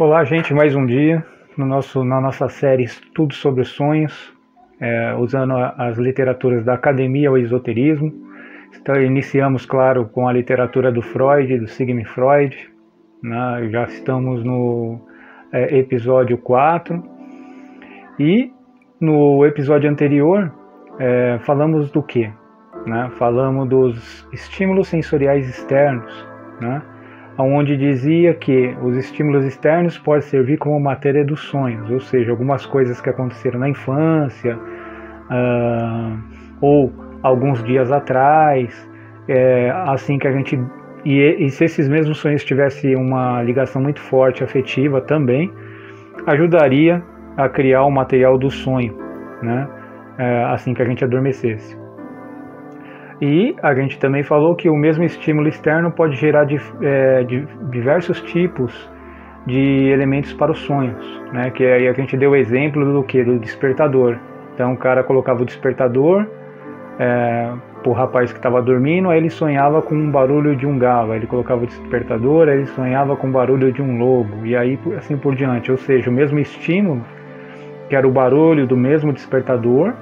Olá, gente, mais um dia no nosso, na nossa série Estudos sobre Sonhos, é, usando as literaturas da academia ao esoterismo. Então, iniciamos, claro, com a literatura do Freud, do Sigmund Freud. Né? Já estamos no é, episódio 4. E no episódio anterior, é, falamos do que? Né? Falamos dos estímulos sensoriais externos, né? Onde dizia que os estímulos externos podem servir como matéria dos sonhos, ou seja, algumas coisas que aconteceram na infância uh, ou alguns dias atrás, é, assim que a gente e, e, se esses mesmos sonhos tivessem uma ligação muito forte afetiva também, ajudaria a criar o material do sonho, né? É, assim que a gente adormecesse. E a gente também falou que o mesmo estímulo externo pode gerar é, diversos tipos de elementos para os sonhos, né? Que aí a gente deu o exemplo do que do despertador. Então o cara colocava o despertador é, para o rapaz que estava dormindo, aí ele sonhava com um barulho de um galo, aí ele colocava o despertador, aí ele sonhava com o barulho de um lobo e aí assim por diante. Ou seja, o mesmo estímulo que era o barulho do mesmo despertador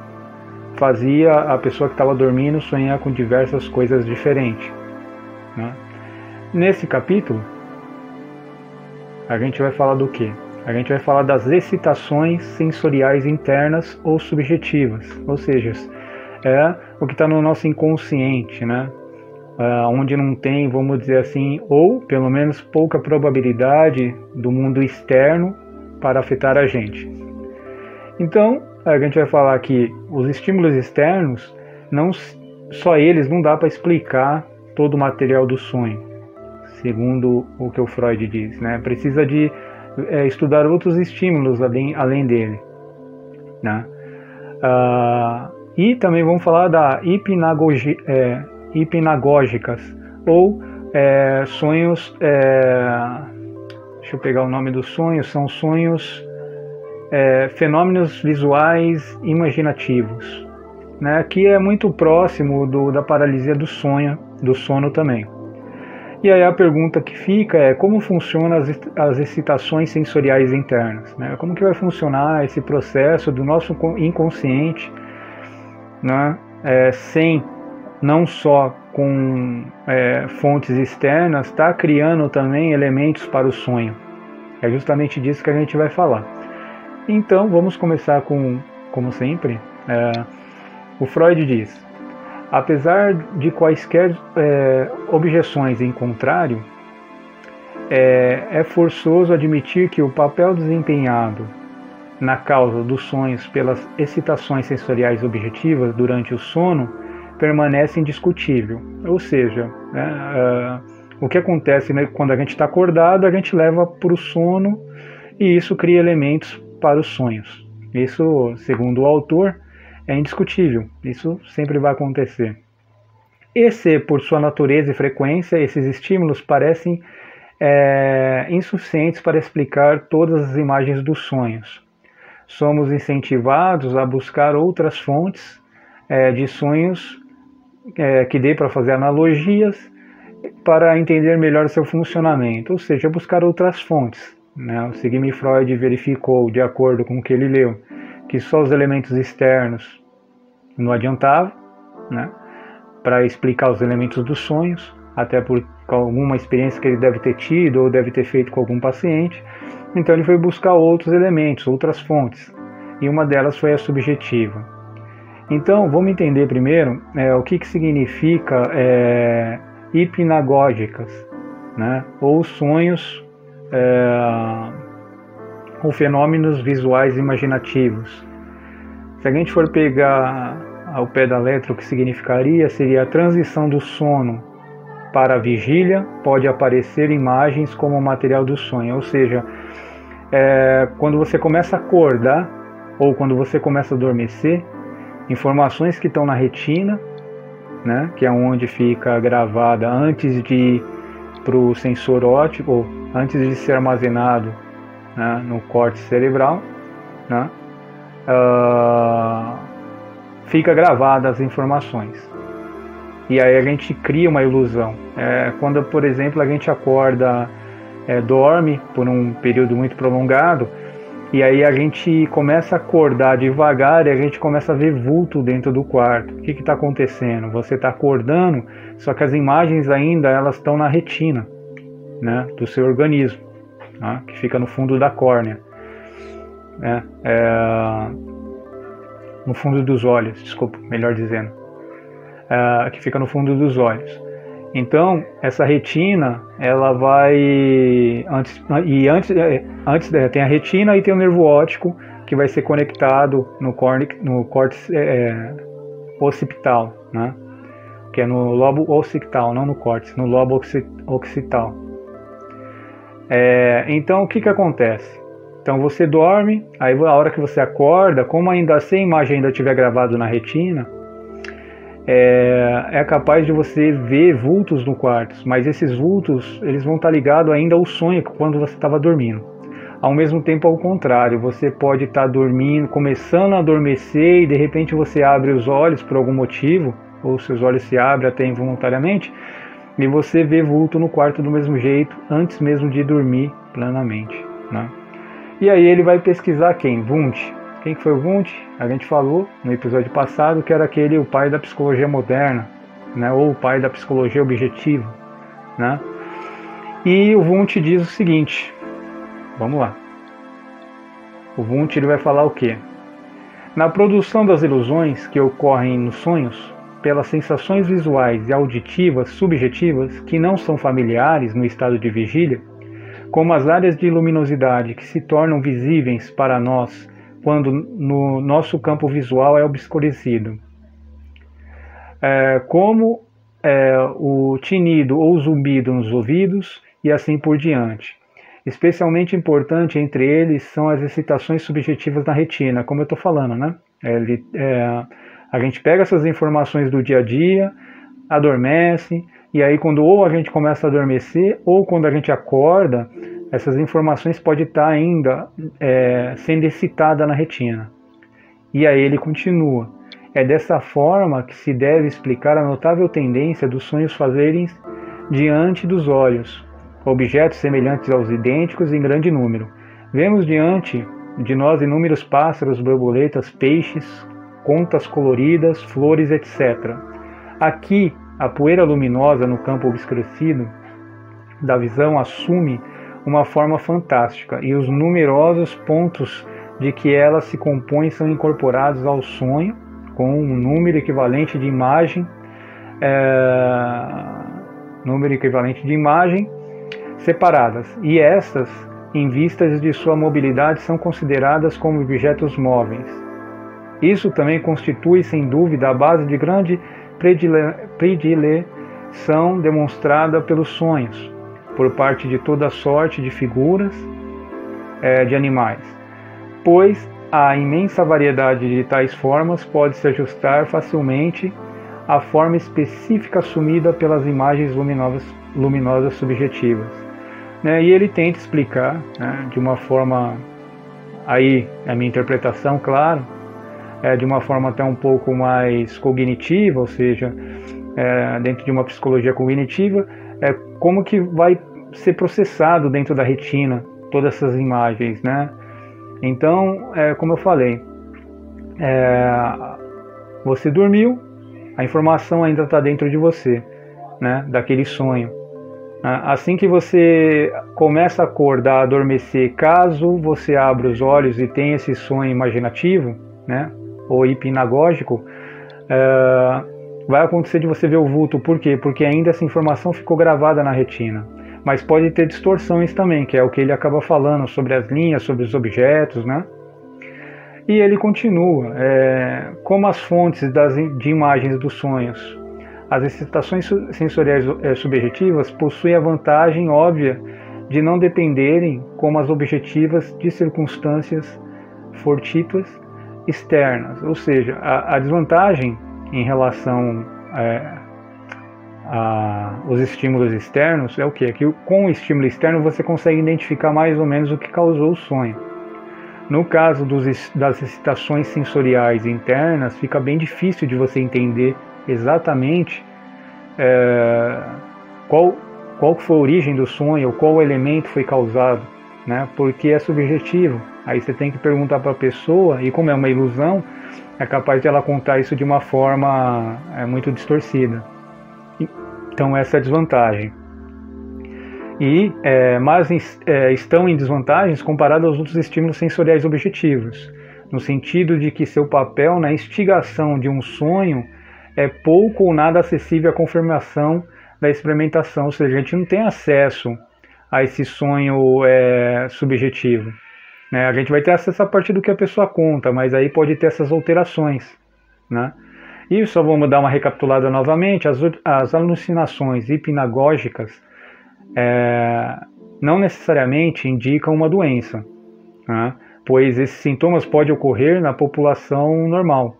fazia a pessoa que estava dormindo sonhar com diversas coisas diferentes. Né? Nesse capítulo, a gente vai falar do que? A gente vai falar das excitações sensoriais internas ou subjetivas, ou seja, é o que está no nosso inconsciente, né? Uh, onde não tem, vamos dizer assim, ou pelo menos pouca probabilidade do mundo externo para afetar a gente. Então, a gente vai falar que os estímulos externos, não só eles não dá para explicar todo o material do sonho, segundo o que o Freud diz, né? Precisa de é, estudar outros estímulos além, além dele, né? Ah, e também vamos falar da é, hipnagógicas ou é, sonhos. É, deixa eu pegar o nome dos sonhos. São sonhos é, fenômenos visuais imaginativos, né, que é muito próximo do, da paralisia do sonho, do sono também. E aí a pergunta que fica é como funcionam as, as excitações sensoriais internas, né? Como que vai funcionar esse processo do nosso inconsciente, né? É, sem não só com é, fontes externas, está criando também elementos para o sonho. É justamente disso que a gente vai falar. Então vamos começar com, como sempre, é, o Freud diz: apesar de quaisquer é, objeções em contrário, é, é forçoso admitir que o papel desempenhado na causa dos sonhos pelas excitações sensoriais objetivas durante o sono permanece indiscutível. Ou seja, né, uh, o que acontece né, quando a gente está acordado, a gente leva para o sono e isso cria elementos para os sonhos. Isso, segundo o autor, é indiscutível. Isso sempre vai acontecer. E se, por sua natureza e frequência, esses estímulos parecem é, insuficientes para explicar todas as imagens dos sonhos. Somos incentivados a buscar outras fontes é, de sonhos é, que dê para fazer analogias para entender melhor seu funcionamento, ou seja, buscar outras fontes. Né? O Sigmund Freud verificou, de acordo com o que ele leu, que só os elementos externos não adiantavam né? para explicar os elementos dos sonhos, até por alguma experiência que ele deve ter tido ou deve ter feito com algum paciente. Então ele foi buscar outros elementos, outras fontes, e uma delas foi a subjetiva. Então vamos entender primeiro é, o que, que significa é, hipnagógicas, né? ou sonhos é, ou fenômenos visuais imaginativos. Se a gente for pegar ao pé da letra o que significaria, seria a transição do sono para a vigília, pode aparecer imagens como material do sonho, ou seja, é, quando você começa a acordar ou quando você começa a adormecer, informações que estão na retina, né, que é onde fica gravada antes de para o sensor óptico, antes de ser armazenado né, no corte cerebral, né, uh, fica gravada as informações. E aí a gente cria uma ilusão. É, quando, por exemplo, a gente acorda é, dorme por um período muito prolongado e aí a gente começa a acordar devagar e a gente começa a ver vulto dentro do quarto. O que está acontecendo? Você está acordando, só que as imagens ainda elas estão na retina, né, do seu organismo, né, que fica no fundo da córnea, né, é, no fundo dos olhos, desculpa, melhor dizendo, é, que fica no fundo dos olhos. Então, essa retina, ela vai antes e antes é, antes é, tem a retina e tem o nervo óptico que vai ser conectado no córtex no córtex é, é, occipital, né? Que é no lobo occipital, não no córtex, no lobo occipital. É, então, o que que acontece? Então você dorme, aí a hora que você acorda, como ainda se a imagem ainda estiver gravado na retina, é, é, capaz de você ver vultos no quarto, mas esses vultos eles vão estar ligados ainda ao sonho quando você estava dormindo. Ao mesmo tempo, ao contrário, você pode estar dormindo, começando a adormecer e de repente você abre os olhos por algum motivo, ou seus olhos se abrem até involuntariamente, e você vê vulto no quarto do mesmo jeito, antes mesmo de dormir plenamente. Né? E aí ele vai pesquisar quem? Wundt. Quem foi o Wundt? A gente falou no episódio passado que era aquele o pai da psicologia moderna, né? ou o pai da psicologia objetiva. Né? E o Wundt diz o seguinte, vamos lá. O Wundt ele vai falar o quê? Na produção das ilusões que ocorrem nos sonhos, pelas sensações visuais e auditivas subjetivas que não são familiares no estado de vigília, como as áreas de luminosidade que se tornam visíveis para nós quando no nosso campo visual é obscurecido. É, como é, o tinido ou zumbido nos ouvidos e assim por diante. Especialmente importante entre eles são as excitações subjetivas na retina, como eu estou falando, né? Ele, é, a gente pega essas informações do dia a dia, adormece, e aí quando ou a gente começa a adormecer, ou quando a gente acorda, essas informações podem estar ainda é, sendo excitada na retina. E aí ele continua. É dessa forma que se deve explicar a notável tendência dos sonhos fazerem diante dos olhos, objetos semelhantes aos idênticos em grande número. Vemos diante de nós inúmeros pássaros, borboletas, peixes, contas coloridas, flores, etc. Aqui, a poeira luminosa no campo obscurecido da visão assume uma forma fantástica, e os numerosos pontos de que ela se compõe são incorporados ao sonho, com um número equivalente de imagem, é, número equivalente de imagem separadas, e estas, em vistas de sua mobilidade, são consideradas como objetos móveis. Isso também constitui, sem dúvida, a base de grande predileção demonstrada pelos sonhos, por parte de toda sorte de figuras é, de animais, pois a imensa variedade de tais formas pode se ajustar facilmente à forma específica assumida pelas imagens luminosas, luminosas subjetivas. Né? E ele tenta explicar né, de uma forma, aí a minha interpretação, claro, é, de uma forma até um pouco mais cognitiva, ou seja, é, dentro de uma psicologia cognitiva, é, como que vai ser processado dentro da retina todas essas imagens, né? Então, é, como eu falei, é, você dormiu, a informação ainda está dentro de você, né? Daquele sonho. Né? Assim que você começa a acordar, a adormecer, caso você abra os olhos e tenha esse sonho imaginativo, né? Ou hipnagógico, é, vai acontecer de você ver o vulto. Por quê? Porque ainda essa informação ficou gravada na retina mas pode ter distorções também, que é o que ele acaba falando sobre as linhas, sobre os objetos, né? E ele continua, é, como as fontes das, de imagens dos sonhos, as excitações sensoriais é, subjetivas possuem a vantagem óbvia de não dependerem, como as objetivas, de circunstâncias fortuitas externas. Ou seja, a, a desvantagem em relação é, a, os estímulos externos é o que? É que com o estímulo externo você consegue identificar mais ou menos o que causou o sonho. No caso dos, das excitações sensoriais internas, fica bem difícil de você entender exatamente é, qual qual foi a origem do sonho, qual elemento foi causado, né? Porque é subjetivo. Aí você tem que perguntar para a pessoa e como é uma ilusão, é capaz de ela contar isso de uma forma é, muito distorcida. Então essa é a desvantagem. E, é, mas é, estão em desvantagens comparado aos outros estímulos sensoriais objetivos, no sentido de que seu papel na instigação de um sonho é pouco ou nada acessível à confirmação da experimentação, ou seja, a gente não tem acesso a esse sonho é, subjetivo. Né? A gente vai ter acesso a partir do que a pessoa conta, mas aí pode ter essas alterações. Né? E só vamos dar uma recapitulada novamente: as, as alucinações hipnagógicas é, não necessariamente indicam uma doença, né? pois esses sintomas podem ocorrer na população normal.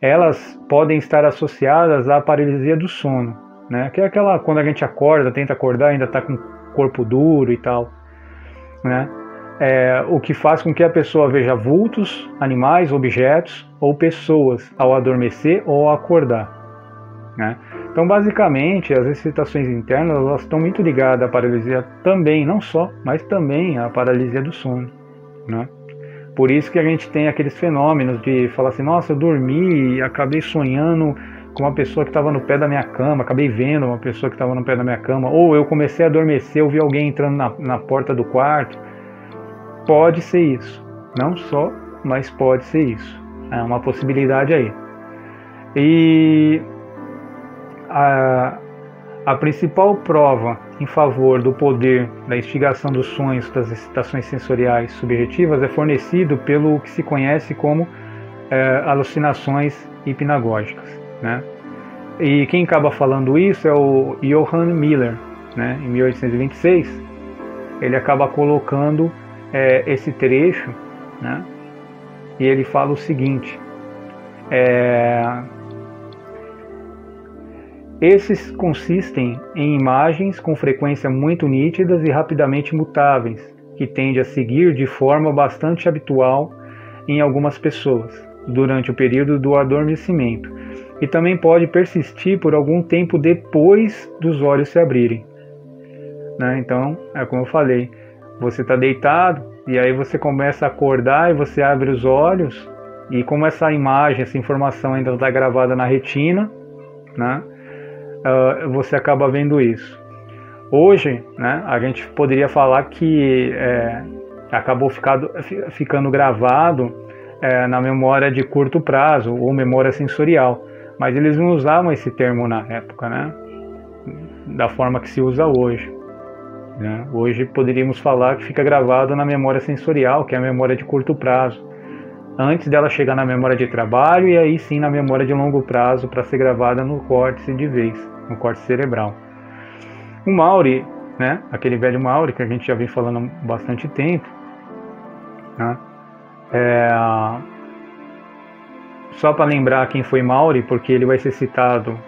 Elas podem estar associadas à paralisia do sono, né? que é aquela quando a gente acorda, tenta acordar, ainda está com o corpo duro e tal. Né? É, o que faz com que a pessoa veja vultos, animais, objetos ou pessoas ao adormecer ou ao acordar. Né? Então, basicamente, as excitações internas elas estão muito ligadas à paralisia também, não só, mas também à paralisia do sono. Né? Por isso que a gente tem aqueles fenômenos de falar assim, nossa, eu dormi e acabei sonhando com uma pessoa que estava no pé da minha cama, acabei vendo uma pessoa que estava no pé da minha cama, ou eu comecei a adormecer, eu vi alguém entrando na, na porta do quarto, pode ser isso. Não só, mas pode ser isso. É uma possibilidade aí. E a, a principal prova em favor do poder da instigação dos sonhos das excitações sensoriais subjetivas é fornecido pelo que se conhece como é, alucinações hipnagógicas. Né? E quem acaba falando isso é o Johann Miller, né? em 1826. Ele acaba colocando é, esse trecho, né? E ele fala o seguinte: é, esses consistem em imagens com frequência muito nítidas e rapidamente mutáveis, que tende a seguir de forma bastante habitual em algumas pessoas durante o período do adormecimento e também pode persistir por algum tempo depois dos olhos se abrirem. Né? Então, é como eu falei, você está deitado e aí você começa a acordar e você abre os olhos e como essa imagem, essa informação ainda está gravada na retina, né, uh, você acaba vendo isso. Hoje, né, a gente poderia falar que é, acabou ficado, ficando gravado é, na memória de curto prazo ou memória sensorial, mas eles não usavam esse termo na época, né, da forma que se usa hoje. Né? Hoje poderíamos falar que fica gravado na memória sensorial, que é a memória de curto prazo, antes dela chegar na memória de trabalho e aí sim na memória de longo prazo para ser gravada no córtex de vez, no córtex cerebral. O Mauri, né? aquele velho Mauri que a gente já vem falando há bastante tempo, né? é... só para lembrar quem foi Mauri, porque ele vai ser citado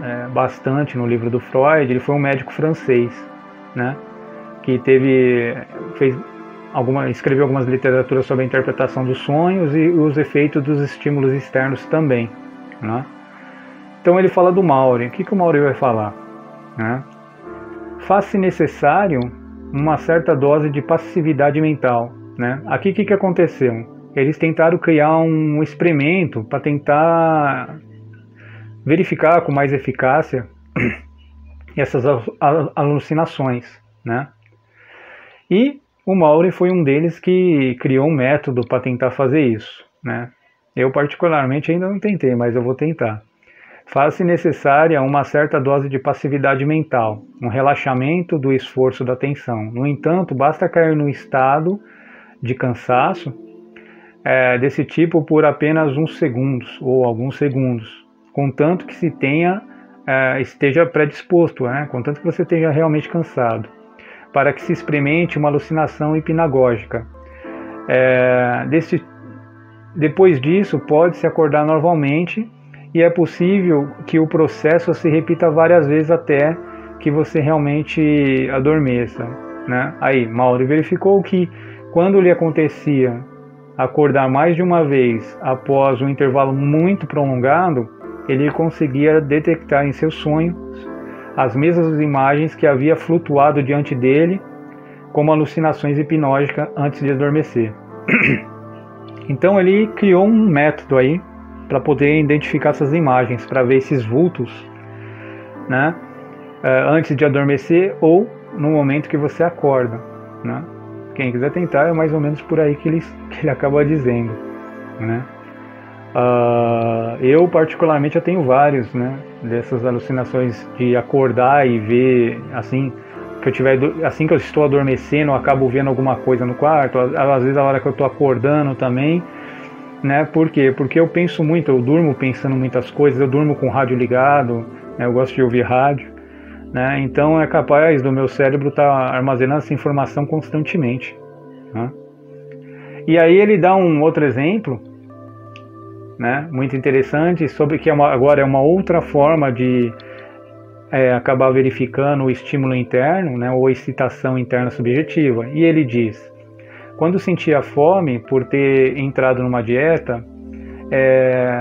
é, bastante no livro do Freud, ele foi um médico francês, né? Que teve fez alguma, escreveu algumas literaturas sobre a interpretação dos sonhos e os efeitos dos estímulos externos também. Né? Então ele fala do Mauri. O que, que o Mauri vai falar? Né? Faz-se necessário uma certa dose de passividade mental. Né? Aqui o que, que aconteceu? Eles tentaram criar um experimento para tentar verificar com mais eficácia essas alucinações. Né? E o Mauri foi um deles que criou um método para tentar fazer isso. Né? Eu, particularmente, ainda não tentei, mas eu vou tentar. Faz-se necessária uma certa dose de passividade mental, um relaxamento do esforço da atenção. No entanto, basta cair no estado de cansaço é, desse tipo por apenas uns segundos ou alguns segundos, contanto que se tenha é, esteja predisposto, né? contanto que você esteja realmente cansado para que se experimente uma alucinação hipnagógica. É, desse, depois disso, pode-se acordar normalmente e é possível que o processo se repita várias vezes até que você realmente adormeça. Né? Aí, Mauro verificou que quando lhe acontecia acordar mais de uma vez após um intervalo muito prolongado, ele conseguia detectar em seus sonhos as mesmas imagens que havia flutuado diante dele como alucinações hipnóticas antes de adormecer. então ele criou um método aí para poder identificar essas imagens, para ver esses vultos, né, eh, antes de adormecer ou no momento que você acorda, né? Quem quiser tentar é mais ou menos por aí que ele, que ele acaba dizendo, né? Uh, eu particularmente eu tenho vários, né? Dessas alucinações de acordar e ver assim que eu tiver assim que eu estou adormecendo, eu acabo vendo alguma coisa no quarto. Às vezes a hora que eu estou acordando também, né? Por quê? Porque eu penso muito, eu durmo pensando muitas coisas. Eu durmo com o rádio ligado, né? eu gosto de ouvir rádio, né? Então é capaz do meu cérebro estar tá armazenando essa informação constantemente. Né? E aí ele dá um outro exemplo né, muito interessante sobre que é uma, agora é uma outra forma de é, acabar verificando o estímulo interno, né, ou excitação interna subjetiva. E ele diz: quando sentia fome por ter entrado numa dieta, é,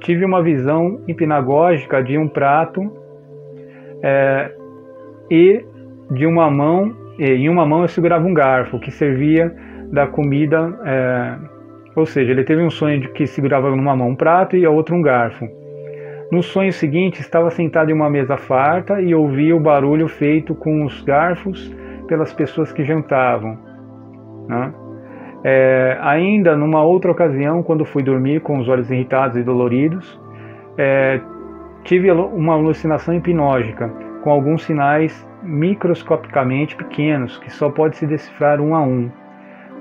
tive uma visão hipnagógica de um prato é, e de uma mão, em uma mão eu segurava um garfo que servia da comida é, ou seja, ele teve um sonho de que segurava numa mão um prato e a outra um garfo. No sonho seguinte, estava sentado em uma mesa farta e ouvia o barulho feito com os garfos pelas pessoas que jantavam. Né? É, ainda numa outra ocasião, quando fui dormir com os olhos irritados e doloridos, é, tive uma alucinação hipnógica com alguns sinais microscopicamente pequenos que só pode se decifrar um a um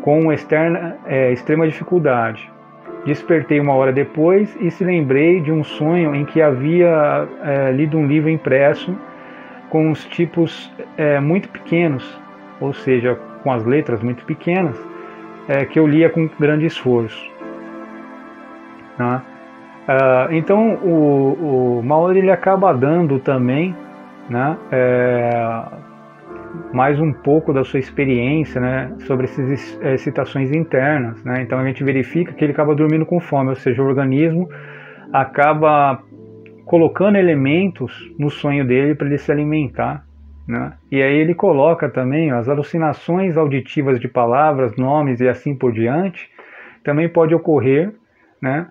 com externa, é, extrema dificuldade. Despertei uma hora depois e se lembrei de um sonho em que havia é, lido um livro impresso com os tipos é, muito pequenos, ou seja, com as letras muito pequenas, é, que eu lia com grande esforço. Né? Então o, o Maori ele acaba dando também né, é, mais um pouco da sua experiência né, sobre essas excitações internas. Né? Então a gente verifica que ele acaba dormindo com fome, ou seja, o organismo acaba colocando elementos no sonho dele para ele se alimentar. Né? E aí ele coloca também ó, as alucinações auditivas de palavras, nomes e assim por diante, também pode ocorrer né,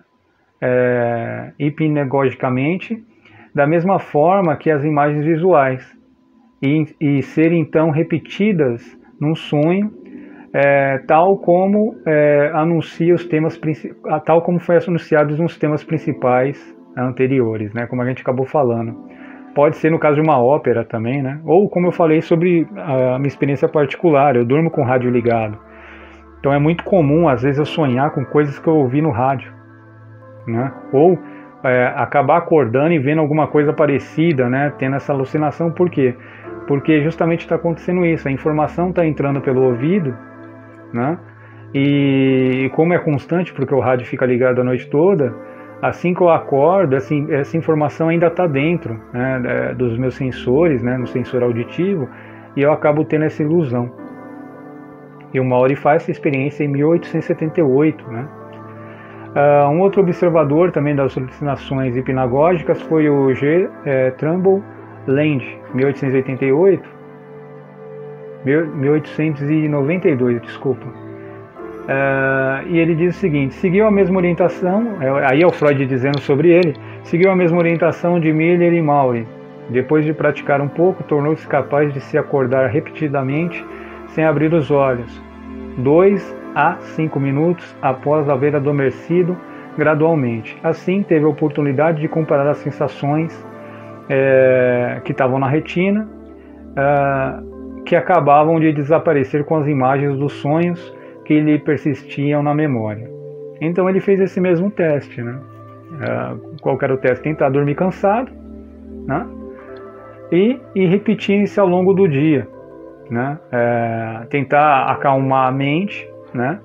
é, hipnagogicamente, da mesma forma que as imagens visuais e, e serem então repetidas num sonho, é, tal como é, anuncia os temas tal como foi anunciado nos temas principais anteriores, né, como a gente acabou falando. Pode ser no caso de uma ópera também, né? Ou como eu falei sobre a minha experiência particular, eu durmo com o rádio ligado. Então é muito comum às vezes eu sonhar com coisas que eu ouvi no rádio, né? Ou é, acabar acordando e vendo alguma coisa parecida, né? Tendo essa alucinação, por quê? Porque justamente está acontecendo isso, a informação está entrando pelo ouvido, né? E, como é constante, porque o rádio fica ligado a noite toda, assim que eu acordo, assim, essa informação ainda está dentro né, é, dos meus sensores, né, no sensor auditivo, e eu acabo tendo essa ilusão. E o Maori faz essa experiência em 1878, né? Uh, um outro observador também das alucinações hipnagógicas foi o G. É, Trumbull Land, 1888, 1892, desculpa. Uh, e ele diz o seguinte: seguiu a mesma orientação, é, aí é o Freud dizendo sobre ele, seguiu a mesma orientação de Miller e Maury. Depois de praticar um pouco, tornou-se capaz de se acordar repetidamente sem abrir os olhos, dois a cinco minutos após haver adormecido gradualmente. Assim, teve a oportunidade de comparar as sensações é, que estavam na retina, é, que acabavam de desaparecer com as imagens dos sonhos que lhe persistiam na memória. Então ele fez esse mesmo teste, né? É, qual era o teste? Tentar dormir cansado, né? E, e repetir isso ao longo do dia, né? É, tentar acalmar a mente, né?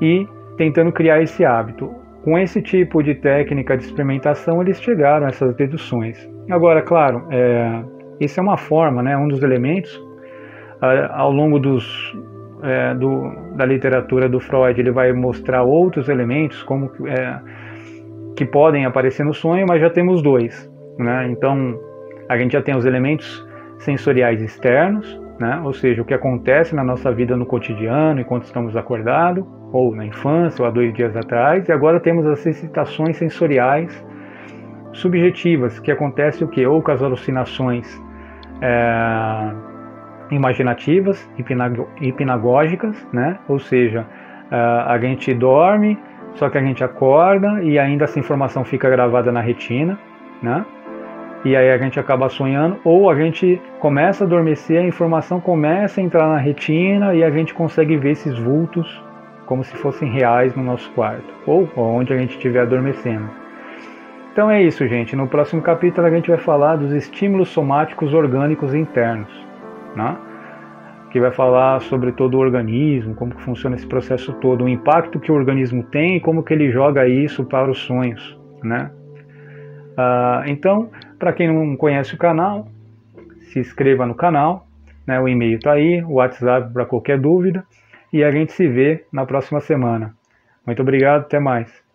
E tentando criar esse hábito. Com esse tipo de técnica de experimentação, eles chegaram a essas deduções. Agora, claro, é, isso é uma forma, né, um dos elementos. ao longo dos, é, do, da literatura do Freud, ele vai mostrar outros elementos como é, que podem aparecer no sonho, mas já temos dois. Né? Então, a gente já tem os elementos sensoriais externos, né? ou seja, o que acontece na nossa vida no cotidiano enquanto estamos acordados, ou na infância, ou há dois dias atrás, e agora temos as excitações sensoriais subjetivas, que acontece o que? Ou com as alucinações é, imaginativas, hipnagógicas, né? ou seja, é, a gente dorme, só que a gente acorda e ainda essa informação fica gravada na retina, né? e aí a gente acaba sonhando, ou a gente começa a adormecer, a informação começa a entrar na retina e a gente consegue ver esses vultos como se fossem reais no nosso quarto, ou onde a gente estiver adormecendo. Então é isso, gente. No próximo capítulo a gente vai falar dos estímulos somáticos orgânicos internos, né? que vai falar sobre todo o organismo, como que funciona esse processo todo, o impacto que o organismo tem e como que ele joga isso para os sonhos, né? Uh, então, para quem não conhece o canal, se inscreva no canal, né, o e-mail está aí, o WhatsApp para qualquer dúvida, e a gente se vê na próxima semana. Muito obrigado, até mais.